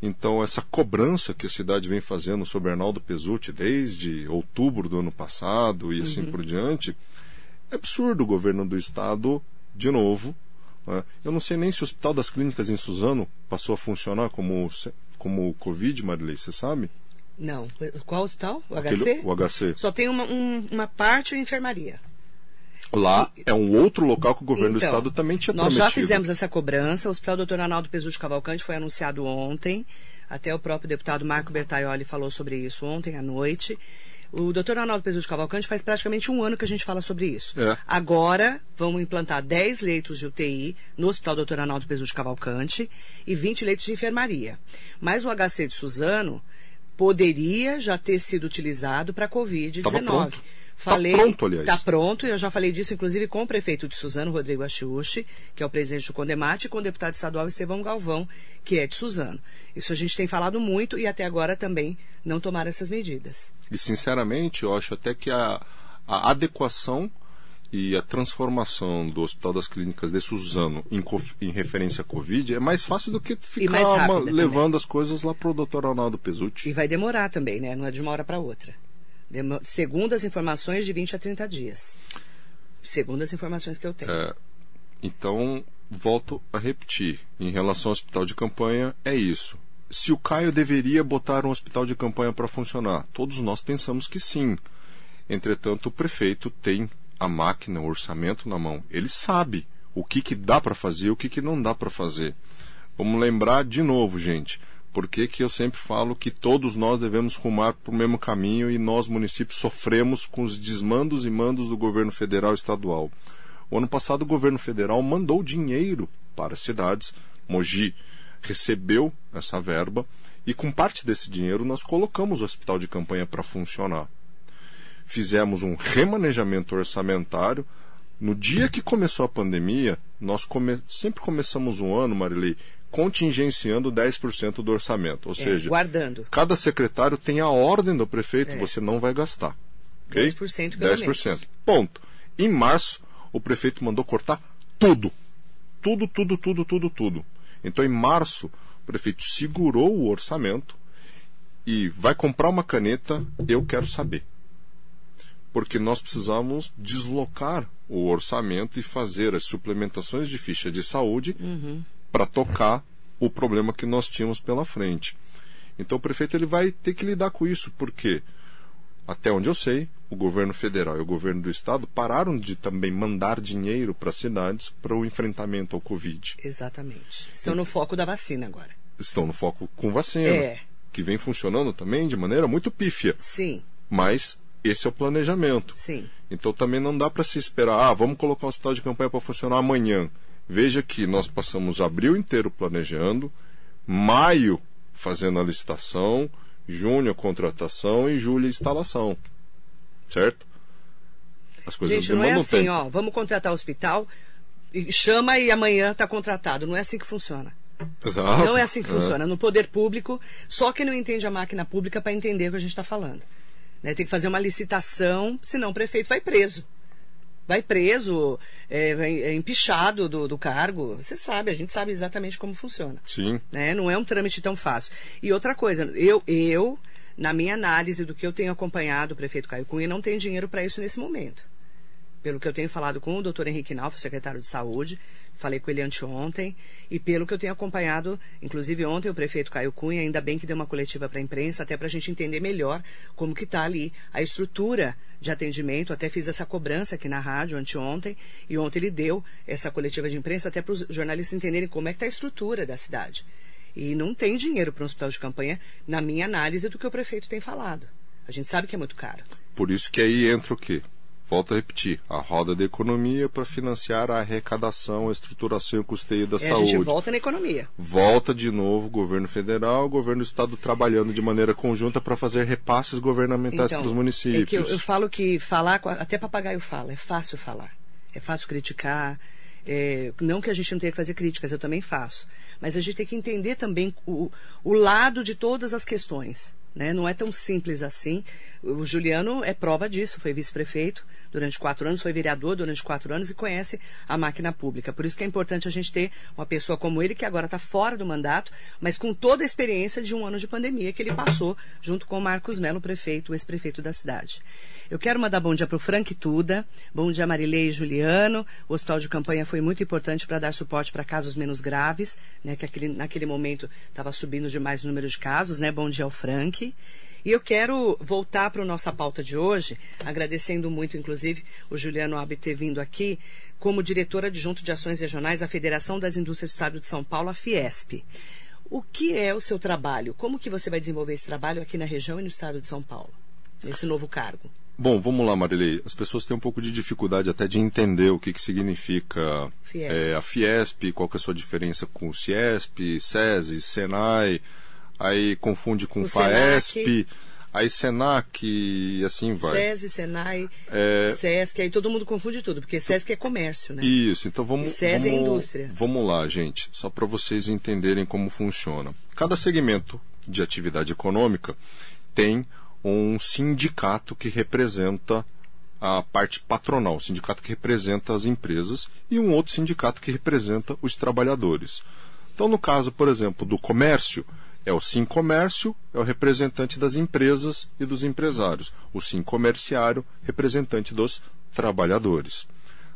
Então, essa cobrança que a cidade vem fazendo sobre Arnaldo Pesutti desde outubro do ano passado e assim uhum. por diante, é absurdo o governo do estado, de novo? Eu não sei nem se o Hospital das Clínicas em Suzano passou a funcionar como, como Covid, Marilei, você sabe? Não. Qual hospital? O Aquele, HC? O HC. Só tem uma, um, uma parte de enfermaria. Lá e, é um outro local que o governo então, do estado também tinha nós prometido. Nós já fizemos essa cobrança. O Hospital Dr. Arnaldo Pesucci Cavalcante foi anunciado ontem. Até o próprio deputado Marco Bertaioli falou sobre isso ontem à noite. O doutor Arnaldo Pesucci Cavalcante faz praticamente um ano que a gente fala sobre isso. É. Agora, vamos implantar 10 leitos de UTI no Hospital Doutor Arnaldo Pesucci Cavalcante e 20 leitos de enfermaria. Mas o HC de Suzano poderia já ter sido utilizado para Covid-19. Falei, tá pronto, aliás. Está pronto, e eu já falei disso, inclusive, com o prefeito de Suzano, Rodrigo Achiuchi, que é o presidente do Condemate, e com o deputado estadual Estevão Galvão, que é de Suzano. Isso a gente tem falado muito e até agora também não tomaram essas medidas. E, sinceramente, eu acho até que a, a adequação e a transformação do Hospital das Clínicas de Suzano em, em referência à Covid é mais fácil do que ficar levando as coisas lá para o doutor Arnaldo Pesucci. E vai demorar também, né? Não é de uma hora para outra. Segundo as informações, de 20 a 30 dias. Segundo as informações que eu tenho. É, então, volto a repetir. Em relação ao hospital de campanha, é isso. Se o Caio deveria botar um hospital de campanha para funcionar, todos nós pensamos que sim. Entretanto, o prefeito tem a máquina, o orçamento na mão. Ele sabe o que, que dá para fazer e o que, que não dá para fazer. Vamos lembrar de novo, gente, porque que eu sempre falo que todos nós devemos rumar para o mesmo caminho e nós, municípios, sofremos com os desmandos e mandos do governo federal e estadual. O ano passado, o governo federal mandou dinheiro para as cidades. Mogi recebeu essa verba e, com parte desse dinheiro, nós colocamos o hospital de campanha para funcionar fizemos um remanejamento orçamentário. No dia que começou a pandemia, nós come... sempre começamos um ano, Marilei, contingenciando 10% do orçamento. Ou é, seja, guardando. cada secretário tem a ordem do prefeito, é. você não vai gastar. Okay? 10% pelo 10%. Menos. Ponto. Em março, o prefeito mandou cortar tudo. Tudo, tudo, tudo, tudo, tudo. Então, em março, o prefeito segurou o orçamento e vai comprar uma caneta, eu quero saber porque nós precisamos deslocar o orçamento e fazer as suplementações de ficha de saúde uhum. Para tocar o problema que nós tínhamos pela frente. Então o prefeito ele vai ter que lidar com isso, porque até onde eu sei, o governo federal e o governo do estado pararam de também mandar dinheiro para as cidades para o enfrentamento ao Covid. Exatamente. Estão no foco da vacina agora. Estão no foco com vacina. É. Que vem funcionando também de maneira muito pífia. Sim. Mas esse é o planejamento. Sim. Então também não dá para se esperar, ah, vamos colocar um hospital de campanha para funcionar amanhã. Veja que nós passamos abril inteiro planejando, maio fazendo a licitação, junho a contratação e julho a instalação. Certo? As coisas Gente, não é assim, tempo. ó, vamos contratar o hospital, chama e amanhã está contratado. Não é assim que funciona. Exato. Não é assim que é. funciona. No poder público, só quem não entende a máquina pública para entender o que a gente está falando. Né? Tem que fazer uma licitação, senão o prefeito vai preso. Vai preso, é, é empichado do, do, cargo. Você sabe, a gente sabe exatamente como funciona. Sim. Né? Não é um trâmite tão fácil. E outra coisa, eu, eu, na minha análise do que eu tenho acompanhado o prefeito Caio Cunha, não tem dinheiro para isso nesse momento. Pelo que eu tenho falado com o doutor Henrique Nalfa, secretário de Saúde, falei com ele anteontem, e pelo que eu tenho acompanhado, inclusive ontem o prefeito Caio Cunha, ainda bem que deu uma coletiva para a imprensa, até para a gente entender melhor como que está ali a estrutura de atendimento, até fiz essa cobrança aqui na rádio anteontem, e ontem ele deu essa coletiva de imprensa até para os jornalistas entenderem como é que está a estrutura da cidade. E não tem dinheiro para um hospital de campanha, na minha análise do que o prefeito tem falado. A gente sabe que é muito caro. Por isso que aí entra o quê? Volto a repetir, a roda da economia para financiar a arrecadação, a estruturação e o custeio da é, saúde. A gente volta na economia. Volta de novo o governo federal, o governo do estado trabalhando de maneira conjunta para fazer repasses governamentais então, para os municípios. É que eu, eu, falo que falar, até papagaio fala, é fácil falar, é fácil criticar. É, não que a gente não tenha que fazer críticas, eu também faço. Mas a gente tem que entender também o, o lado de todas as questões. Né? Não é tão simples assim. O Juliano é prova disso, foi vice-prefeito durante quatro anos, foi vereador durante quatro anos e conhece a máquina pública. Por isso que é importante a gente ter uma pessoa como ele, que agora está fora do mandato, mas com toda a experiência de um ano de pandemia que ele passou junto com o Marcos Melo, prefeito, ex-prefeito da cidade. Eu quero mandar bom dia para o Frank Tuda, bom dia Marilei e Juliano. O hospital de campanha foi muito importante para dar suporte para casos menos graves, né, que aquele, naquele momento estava subindo demais o número de casos, né? Bom dia ao Frank. E eu quero voltar para a nossa pauta de hoje, agradecendo muito, inclusive, o Juliano Albi ter vindo aqui como diretor adjunto de ações regionais da Federação das Indústrias do Estado de São Paulo, a Fiesp. O que é o seu trabalho? Como que você vai desenvolver esse trabalho aqui na região e no estado de São Paulo, nesse novo cargo? Bom, vamos lá, Marilei. As pessoas têm um pouco de dificuldade até de entender o que, que significa Fiesp. É, a Fiesp, qual que é a sua diferença com o Ciesp, SESI, Senai aí confunde com o FAESP, Senac. aí Senac e assim vai. SESI, Senai, é... SESC, aí todo mundo confunde tudo, porque SESC é comércio, né? Isso, então vamos. E SESI vamos, é indústria. Vamos lá, gente, só para vocês entenderem como funciona. Cada segmento de atividade econômica tem um sindicato que representa a parte patronal, o sindicato que representa as empresas, e um outro sindicato que representa os trabalhadores. Então, no caso, por exemplo, do comércio, é o Sim Comércio, é o representante das empresas e dos empresários. O Sim Comerciário, representante dos trabalhadores.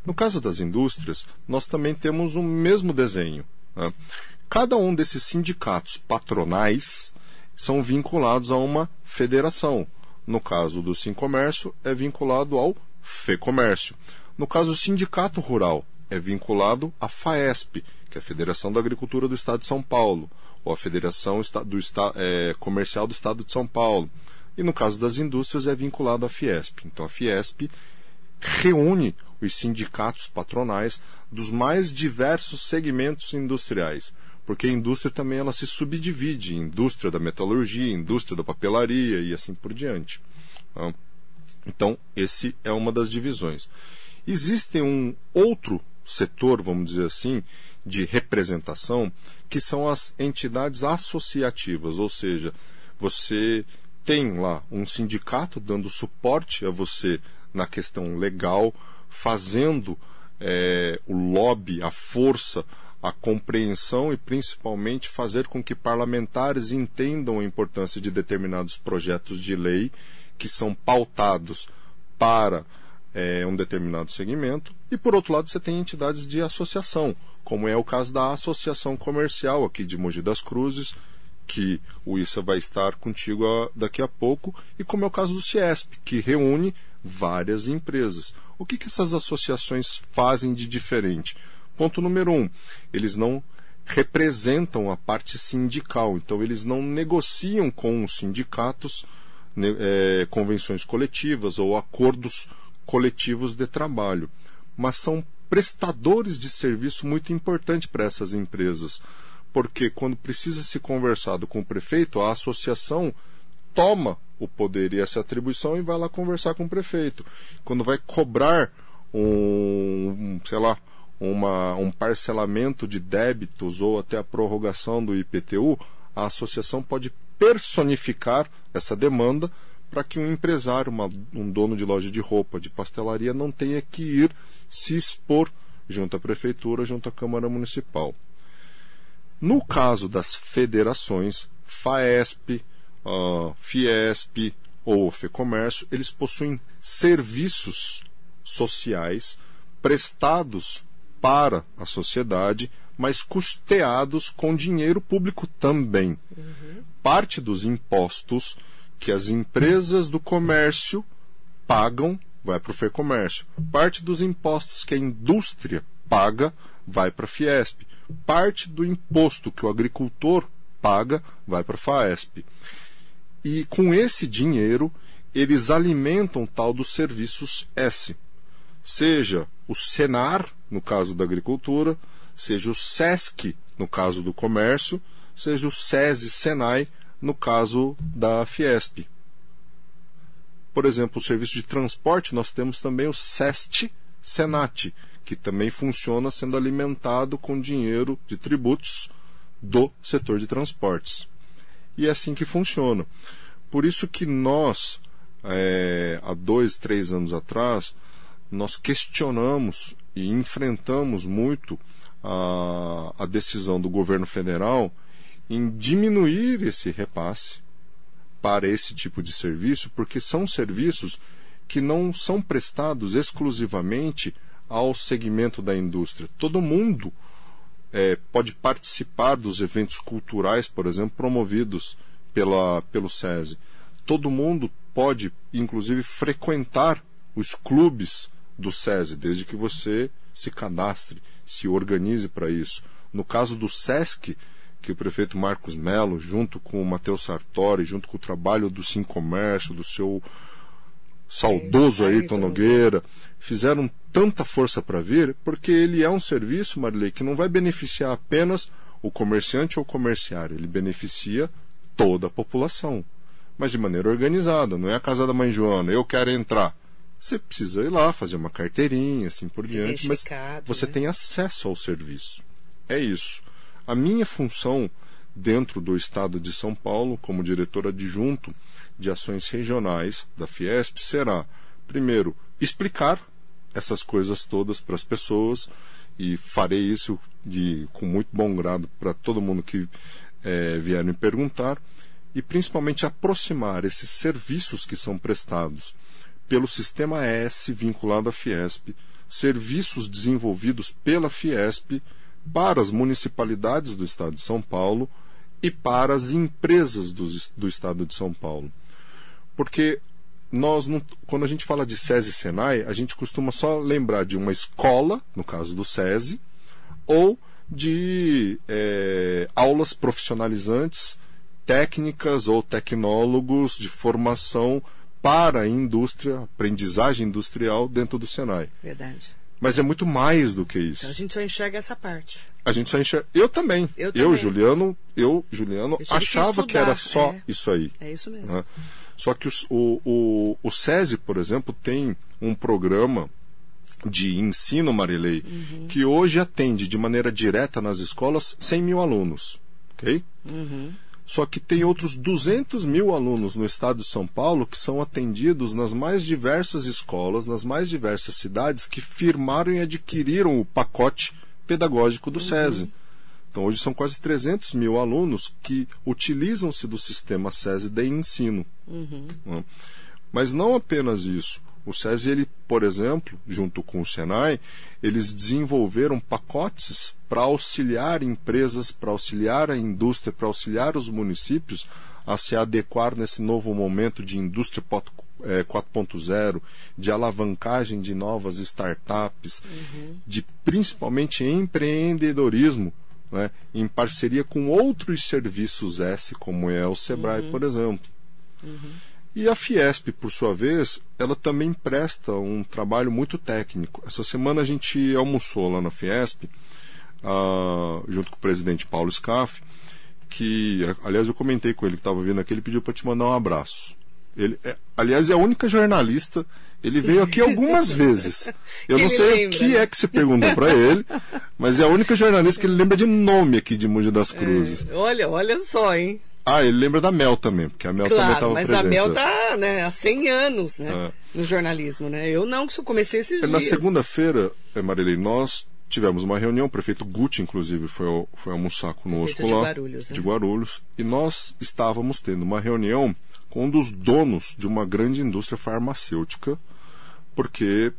No caso das indústrias, nós também temos o mesmo desenho. Né? Cada um desses sindicatos patronais são vinculados a uma federação. No caso do Sim Comércio, é vinculado ao FEComércio. No caso do Sindicato Rural, é vinculado à FAESP, que é a Federação da Agricultura do Estado de São Paulo ou a Federação do, é, Comercial do Estado de São Paulo. E no caso das indústrias é vinculado à Fiesp. Então a Fiesp reúne os sindicatos patronais dos mais diversos segmentos industriais, porque a indústria também ela se subdivide indústria da metalurgia, indústria da papelaria e assim por diante. Tá? Então, esse é uma das divisões. Existe um outro setor, vamos dizer assim, de representação, que são as entidades associativas, ou seja, você tem lá um sindicato dando suporte a você na questão legal, fazendo é, o lobby, a força, a compreensão e principalmente fazer com que parlamentares entendam a importância de determinados projetos de lei que são pautados para é, um determinado segmento. E por outro lado, você tem entidades de associação, como é o caso da Associação Comercial aqui de Mogi das Cruzes, que o ISA vai estar contigo daqui a pouco, e como é o caso do CIESP, que reúne várias empresas. O que, que essas associações fazem de diferente? Ponto número um, eles não representam a parte sindical, então eles não negociam com os sindicatos né, é, convenções coletivas ou acordos coletivos de trabalho, mas são prestadores de serviço muito importante para essas empresas, porque quando precisa ser conversado com o prefeito, a associação toma o poder e essa atribuição e vai lá conversar com o prefeito. Quando vai cobrar um, sei lá, uma, um parcelamento de débitos ou até a prorrogação do IPTU, a associação pode personificar essa demanda para que um empresário, uma, um dono de loja de roupa, de pastelaria, não tenha que ir se expor junto à prefeitura, junto à Câmara Municipal. No caso das federações, FAESP, uh, Fiesp ou FEComércio, eles possuem serviços sociais prestados para a sociedade, mas custeados com dinheiro público também. Uhum. Parte dos impostos que as empresas do comércio pagam vai para o FEComércio. Parte dos impostos que a indústria paga vai para a Fiesp. Parte do imposto que o agricultor paga vai para a FAESP. E com esse dinheiro, eles alimentam tal dos serviços S. Seja o Senar, no caso da agricultura, seja o SESC, no caso do comércio, seja o SESI Senai, no caso da Fiesp. Por exemplo, o serviço de transporte, nós temos também o SEST Senat, que também funciona sendo alimentado com dinheiro de tributos do setor de transportes. E é assim que funciona. Por isso que nós, é, há dois, três anos atrás, nós questionamos e enfrentamos muito a, a decisão do governo federal em diminuir esse repasse para esse tipo de serviço, porque são serviços que não são prestados exclusivamente ao segmento da indústria. Todo mundo é, pode participar dos eventos culturais, por exemplo, promovidos pela, pelo SESI. Todo mundo pode, inclusive, frequentar os clubes do SESI, desde que você se cadastre, se organize para isso. No caso do SESC, que o prefeito Marcos Melo, junto com o Matheus Sartori, junto com o trabalho do Sim Comércio, do seu saudoso Ayrton Nogueira, fizeram tanta força para vir, porque ele é um serviço, Marilei, que não vai beneficiar apenas o comerciante ou o comerciário, ele beneficia toda a população, mas de maneira organizada, não é a casa da mãe Joana, eu quero entrar. Você precisa ir lá, fazer uma carteirinha, assim por Se diante, mas você né? tem acesso ao serviço. É isso. A minha função dentro do Estado de São Paulo, como diretor adjunto de ações regionais da Fiesp, será, primeiro, explicar essas coisas todas para as pessoas e farei isso de, com muito bom grado para todo mundo que é, vier me perguntar e principalmente aproximar esses serviços que são prestados pelo sistema S vinculado à Fiesp, serviços desenvolvidos pela Fiesp para as municipalidades do Estado de São Paulo e para as empresas do, do Estado de São Paulo. Porque nós não, quando a gente fala de SESI Senai, a gente costuma só lembrar de uma escola, no caso do SESI, ou de é, aulas profissionalizantes, técnicas ou tecnólogos de formação para a indústria, aprendizagem industrial dentro do Senai. Verdade. Mas é muito mais do que isso. Então a gente só enxerga essa parte. A gente só enxerga. Eu também. Eu, eu também. Juliano, eu, Juliano, Eu tive que achava que, era só é. isso aí. É isso mesmo. né? Só que o, o, o SESI, por exemplo, tem um programa de ensino, Marilei, Uhum. que hoje atende de maneira direta nas escolas 100 mil alunos. ok? Uhum. Só que tem outros 200 mil alunos no estado de São Paulo que são atendidos nas mais diversas escolas, nas mais diversas cidades que firmaram e adquiriram o pacote pedagógico do SESI. Então, hoje são quase 300 mil alunos que utilizam-se do sistema SESI de ensino. né? Mas não apenas isso. O SESI, ele, por exemplo, junto com o Senai, eles desenvolveram pacotes para auxiliar empresas, para auxiliar a indústria, para auxiliar os municípios a se adequar nesse novo momento de indústria pot- eh, 4.0, de alavancagem de novas startups, de principalmente empreendedorismo, né, em parceria com outros serviços S, como é o Sebrae, por exemplo. E a Fiesp, por sua vez, ela também presta um trabalho muito técnico. Essa semana a gente almoçou lá na Fiesp, ah, junto com o presidente Paulo Scaff, que, aliás, eu comentei com ele que estava vindo aqui, ele pediu para te mandar um abraço. Ele, é- aliás, é a única jornalista. Ele veio aqui algumas vezes. Eu não sei lembra, o que né? é que se perguntou para ele, mas é a única jornalista que ele lembra de nome aqui de Mogi das Cruzes. É, olha, olha só, hein? Ah, ele lembra da Mel também, porque a Mel também Claro, estava mas presente. a Mel né? tá né, há 100 anos né, É. no jornalismo, né? Eu não, que comecei esses Na dias. segunda-feira, eh, Marilei, nós tivemos uma reunião, o prefeito Guti, inclusive, foi, foi almoçar conosco Prefeito de lá. Guarulhos, né? de Guarulhos, e nós estávamos tendo uma reunião com um dos donos de uma grande indústria farmacêutica, porque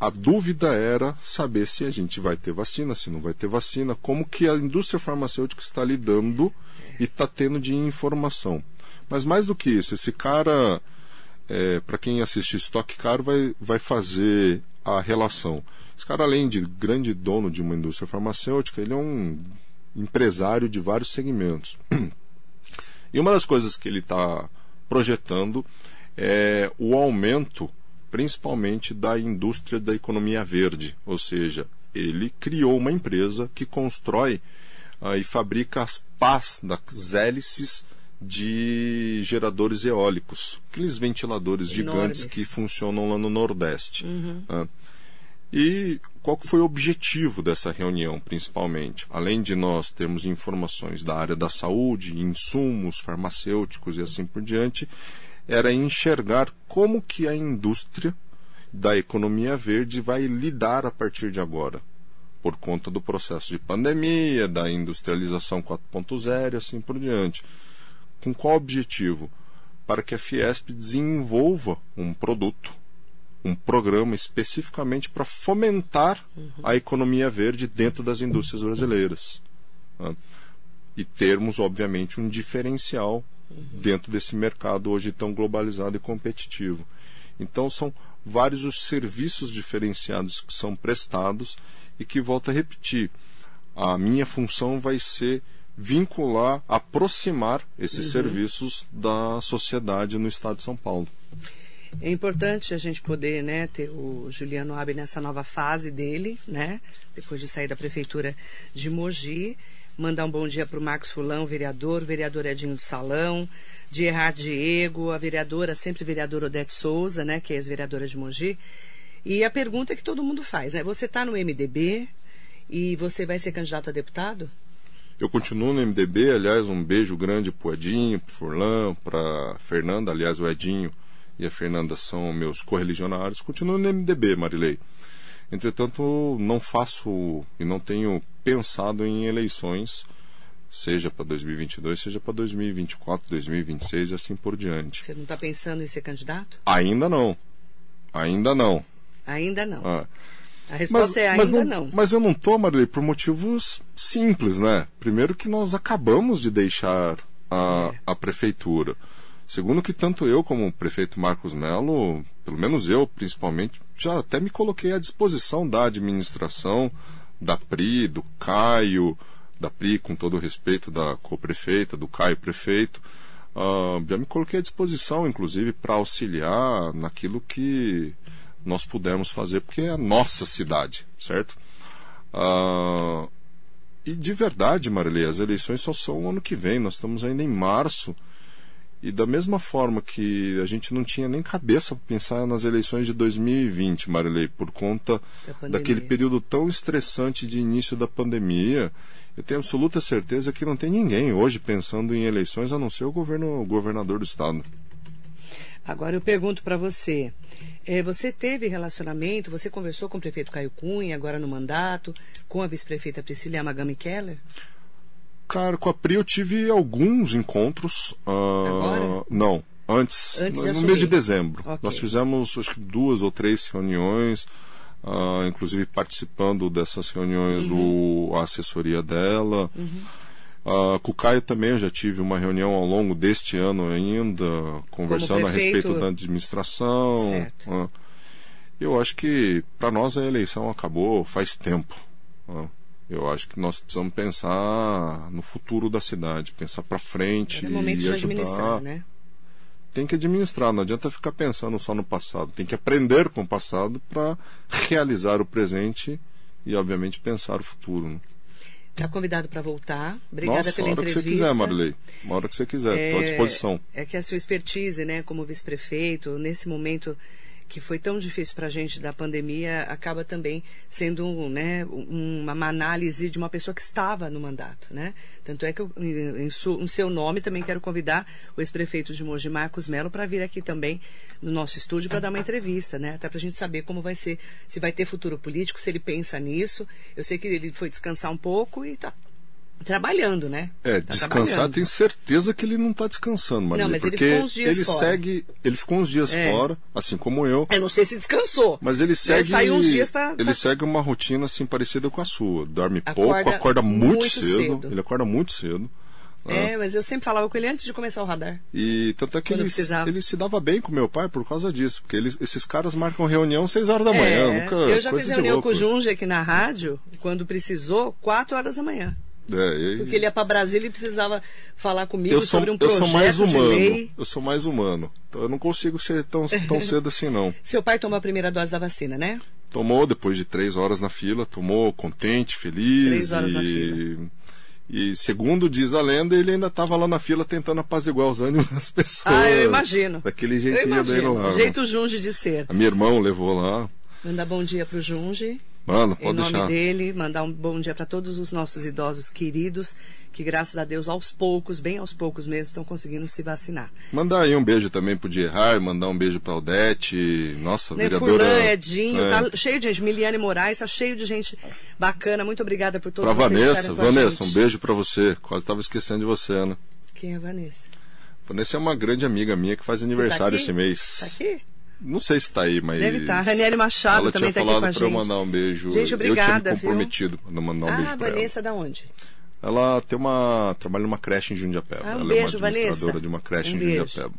a dúvida era saber se a gente vai ter vacina, se não vai ter vacina, como que a indústria farmacêutica está lidando e está tendo de informação. Mas mais do que isso, esse cara, para quem assiste Estoque Caro, vai, vai fazer a relação. Esse cara, além de grande dono de uma indústria farmacêutica, ele é um empresário de vários segmentos. E uma das coisas que ele está projetando é o aumento, principalmente, da indústria da economia verde. Ou seja, ele criou uma empresa que constrói ah, e fabrica as pás das hélices de geradores eólicos, aqueles ventiladores gigantes Enormes. que funcionam lá no Nordeste. Ah, e qual foi o objetivo dessa reunião, principalmente? Além de nós termos informações da área da saúde, insumos farmacêuticos e assim por diante, era enxergar como que a indústria da economia verde vai lidar a partir de agora, por conta do processo de pandemia, da industrialização 4.0 e assim por diante. Com qual objetivo? Para que a Fiesp desenvolva um produto um programa especificamente para fomentar a economia verde dentro das indústrias brasileiras. né? E termos, obviamente, um diferencial dentro desse mercado hoje tão globalizado e competitivo. Então, são vários os serviços diferenciados que são prestados e que, volto a repetir, a minha função vai ser vincular, aproximar esses serviços da sociedade no estado de São Paulo. É importante a gente poder né, ter o Juliano Abe nessa nova fase dele, né? Depois de sair da prefeitura de Mogi. Mandar um bom dia para o Marcos Fulão, vereador, vereador Edinho do Salão, de Errard Diego, a vereadora, sempre vereadora Odete Souza, né? Que é ex-vereadora de Mogi. E a pergunta que todo mundo faz, né? Você está no MDB e você vai ser candidato a deputado? Eu continuo no MDB, aliás, um beijo grande pro Edinho, pro Furlan, pra Fernanda, aliás, o Edinho e a Fernanda são meus correligionários, continuo no MDB, Marilei. Entretanto, não faço e não tenho pensado em eleições, seja para 2022, seja para 2024, 2026 e assim por diante. Você não está pensando em ser candidato? Ainda não. Ainda não. Ainda não. Ah. A resposta Mas, é ainda mas não, não. Mas eu não tô, Marilei, por motivos simples, né? Primeiro que nós acabamos de deixar a, É. a prefeitura. Segundo que tanto eu como o prefeito Marcos Melo, pelo menos eu principalmente, já até me coloquei à disposição da administração, da PRI, do Caio, da PRI com todo o respeito da co-prefeita, do Caio prefeito. Ah, já me coloquei à disposição, inclusive, para auxiliar naquilo que nós pudermos fazer, porque é a nossa cidade, certo? Ah, e de verdade, Marilei, as eleições só são o ano que vem, nós estamos ainda em março. E da mesma forma que a gente não tinha nem cabeça para pensar nas eleições de 2020, Marilei, por conta Da daquele período tão estressante de início da pandemia, eu tenho absoluta certeza que não tem ninguém hoje pensando em eleições a não ser o, governo, o governador do estado. Agora eu pergunto para você, eh, você teve relacionamento, você conversou com o prefeito Caio Cunha, agora no mandato, com a vice-prefeita Priscila Yamagami Keller? Cara, com a Pri eu tive alguns encontros. Agora? Não, antes, Antes no, mês de dezembro. Ok. Nós fizemos acho que duas ou três reuniões, ah, inclusive participando dessas reuniões Uhum. o, a assessoria dela. Ah, com o Caio também eu já tive uma reunião ao longo deste ano ainda, conversando a respeito da administração. Certo. ah. eu acho que para nós a eleição acabou faz tempo. ah. Eu acho que nós precisamos pensar no futuro da cidade, pensar para frente Era momento e de ajudar. administrar, né? Tem que administrar, não adianta ficar pensando só no passado. Tem que aprender com o passado para realizar o presente e, obviamente, pensar o futuro. né? Está convidado para voltar. Obrigada Nossa, pela hora que entrevista. você quiser, Marilei. Uma hora que você quiser, estou à disposição. É que a sua expertise, né, como vice-prefeito, nesse momento que foi tão difícil para a gente da pandemia, acaba também sendo né, uma, uma análise de uma pessoa que estava no mandato. Né? Tanto é que eu, em, su- em seu nome, também quero convidar o ex-prefeito de Mogi, Marcos Melo, para vir aqui também no nosso estúdio para dar uma entrevista, né? até para a gente saber como vai ser, se vai ter futuro político, se ele pensa nisso. Eu sei que ele foi descansar um pouco e está trabalhando, né? É, Tá descansar, tenho certeza que ele não está descansando, Marilei. mas ele porque ficou uns dias ele fora. segue, ele ficou uns dias É. fora, assim como eu. Eu não sei se descansou. Mas ele segue. saiu uns dias pra- ele pra- segue uma rotina assim parecida com a sua. Dorme Acorda pouco, acorda muito, muito cedo, cedo. Ele acorda muito cedo. né? É, mas eu sempre falava com ele antes de começar o radar. E tanto é que ele, ele se dava bem com meu pai por causa disso. Porque eles, esses caras marcam reunião 6 horas da manhã. É, nunca, eu já fiz reunião com o Junge aqui na rádio, quando precisou, 4 horas da manhã. É, e- Porque ele ia para Brasília e precisava falar comigo eu sou, sobre um eu projeto sou mais de humano. lei. Eu sou mais humano. Então eu não consigo ser tão, tão cedo assim, não. Seu pai tomou a primeira dose da vacina, né? Tomou depois de três horas na fila, tomou contente, feliz. Três horas e... na fila. E segundo diz a lenda, ele ainda estava lá na fila tentando apaziguar os ânimos das pessoas. Ah, eu imagino. Daquele Eu jeitinho dele lá. né? Jeito Junge de ser. A minha irmã levou lá. Mandar bom dia pro Junge. Mano, Em pode nome deixar. dele, mandar um bom dia para todos os nossos idosos queridos, que graças a Deus, aos poucos, bem aos poucos mesmo, estão conseguindo se vacinar. Mandar aí um beijo também pro Dierrar, mandar um beijo pra Odete. Nossa, Né, vereadora. Furlan, Edinho, é. tá cheio de gente. Miliane Moraes, tá cheio de gente bacana. Muito obrigada por todos Pra vocês Vanessa, Vanessa, um beijo pra você. Quase tava esquecendo de você, né? Quem é a Vanessa? Vanessa é uma grande amiga minha que faz aniversário aqui? esse mês. Tá aqui? Não sei se tá aí, mas. Deve tá. Raniele Machado Ela também tinha tá aqui com a pra eu gente. mandar um beijo. Gente, eu obrigada, tinha me viu? comprometido pra mandar um ah, beijo pra Vanessa, da onde? ela. Ela tem uma. trabalha numa creche em Jundiapeba. Ah, um ela beijo, é uma administradora Vanessa. de uma creche Um em beijo. Jundiapeba.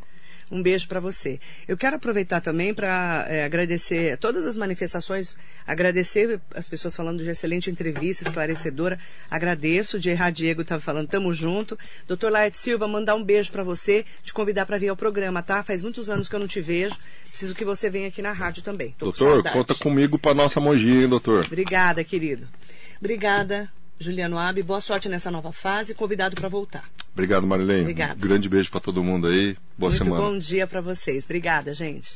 Um beijo para você. Eu quero aproveitar também para agradecer todas as manifestações, agradecer as pessoas falando de excelente entrevista, esclarecedora. Agradeço. De Errar Diego estava falando, tamo junto. Doutor Laerte Silva, mandar um beijo para você, te convidar para vir ao programa, tá? Faz muitos anos que eu não te vejo. Preciso que você venha aqui na rádio também. Tô com Doutor, saudade. conta comigo pra nossa Mogi, hein, doutor? Obrigada, querido. Obrigada, Juliano Abi. Boa sorte nessa nova fase. Convidado para voltar. Obrigado, Marilene. Obrigada. Grande beijo pra todo mundo aí. Boa Muito semana. bom dia para vocês. Obrigada, gente.